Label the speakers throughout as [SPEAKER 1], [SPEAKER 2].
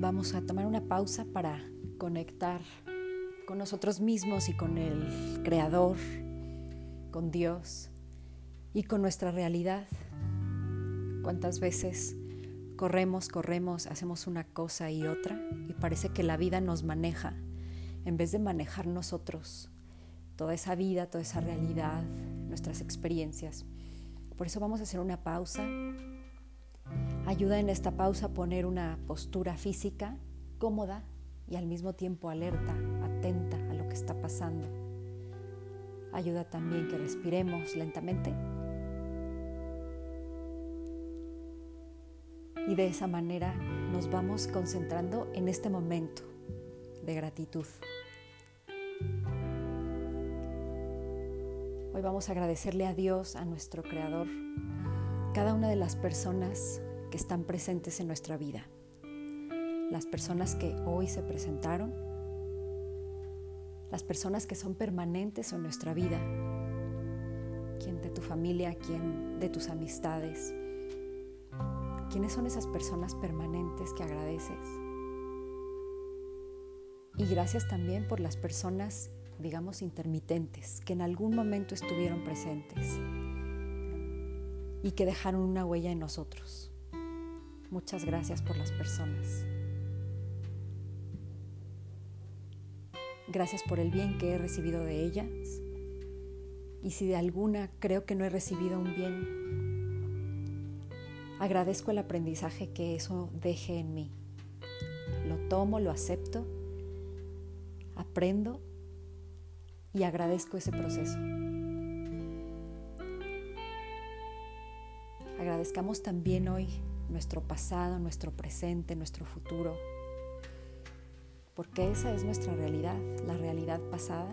[SPEAKER 1] vamos a tomar una pausa para conectar con nosotros mismos y con el Creador, con Dios y con nuestra realidad. ¿Cuántas veces corremos, corremos, hacemos una cosa y otra y parece que la vida nos maneja en vez de manejar nosotros toda esa vida, toda esa realidad, nuestras experiencias? Por eso vamos a hacer una pausa. Ayuda en esta pausa a poner una postura física cómoda y al mismo tiempo alerta, atenta a lo que está pasando. Ayuda también que respiremos lentamente y de esa manera nos vamos concentrando en este momento de gratitud. Hoy vamos a agradecerle a Dios, a nuestro Creador, cada una de las personas que están presentes en nuestra vida. Las personas que hoy se presentaron, las personas que son permanentes en nuestra vida, quien de tu familia, quien de tus amistades, quiénes son esas personas permanentes que agradeces. Y gracias también por las personas, digamos, intermitentes, que en algún momento estuvieron presentes y que dejaron una huella en nosotros. Muchas gracias por las personas. Gracias por el bien que he recibido de ellas. Y si de alguna creo que no he recibido un bien, agradezco el aprendizaje que eso deje en mí. Lo tomo, lo acepto, aprendo y agradezco ese proceso. Agradezcamos también hoy nuestro pasado, nuestro presente, nuestro futuro porque esa es nuestra realidad, la realidad pasada.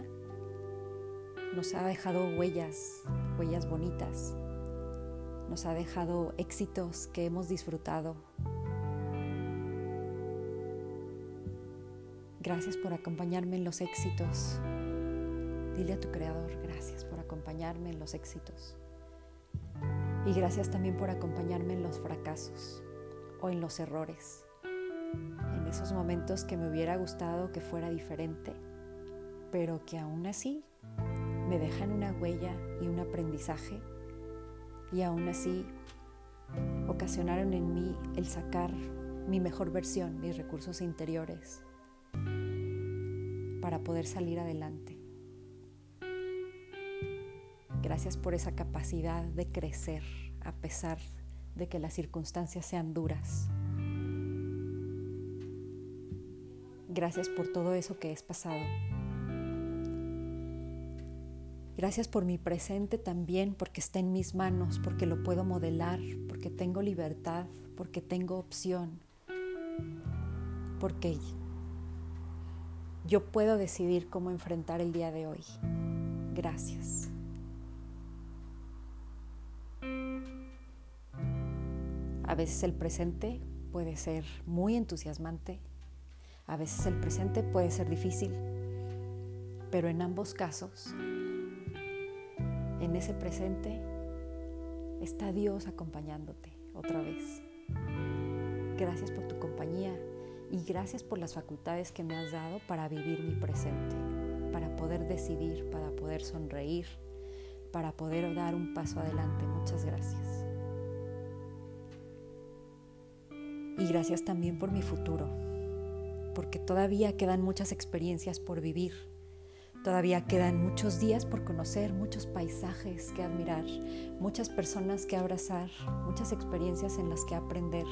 [SPEAKER 1] Nos ha dejado huellas, huellas bonitas, nos ha dejado éxitos que hemos disfrutado. Gracias por acompañarme en los éxitos. Dile a tu creador, gracias por acompañarme en los éxitos. Y gracias también por acompañarme en los fracasos o en los errores esos momentos que me hubiera gustado que fuera diferente, pero que aún así me dejan una huella y un aprendizaje y aún así ocasionaron en mí el sacar mi mejor versión, mis recursos interiores para poder salir adelante. Gracias por esa capacidad de crecer a pesar de que las circunstancias sean duras. Gracias por todo eso que es pasado. Gracias por mi presente también, porque está en mis manos, porque lo puedo modelar, porque tengo libertad, porque tengo opción, porque yo puedo decidir cómo enfrentar el día de hoy. Gracias. A veces el presente puede ser muy entusiasmante a veces el presente puede ser difícil, pero en ambos casos, en ese presente, está Dios acompañándote otra vez. Gracias por tu compañía y gracias por las facultades que me has dado para vivir mi presente, para poder decidir, para poder sonreír, para poder dar un paso adelante. Muchas gracias. Y gracias también por mi futuro porque todavía quedan muchas experiencias por vivir, todavía quedan muchos días por conocer, muchos paisajes que admirar, muchas personas que abrazar, muchas experiencias en las que aprender.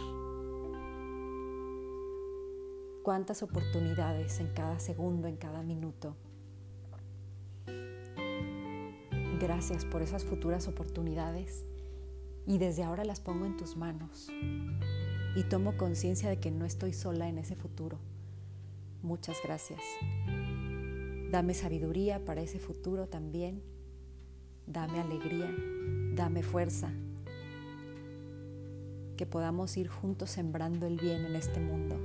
[SPEAKER 1] Cuántas oportunidades en cada segundo, en cada minuto. Gracias por esas futuras oportunidades y desde ahora las pongo en tus manos y tomo conciencia de que no estoy sola en ese futuro Muchas gracias. Dame sabiduría para ese futuro también. Dame alegría, dame fuerza. Que podamos ir juntos sembrando el bien en este mundo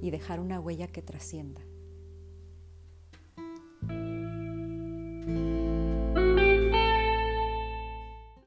[SPEAKER 1] y dejar una huella que trascienda.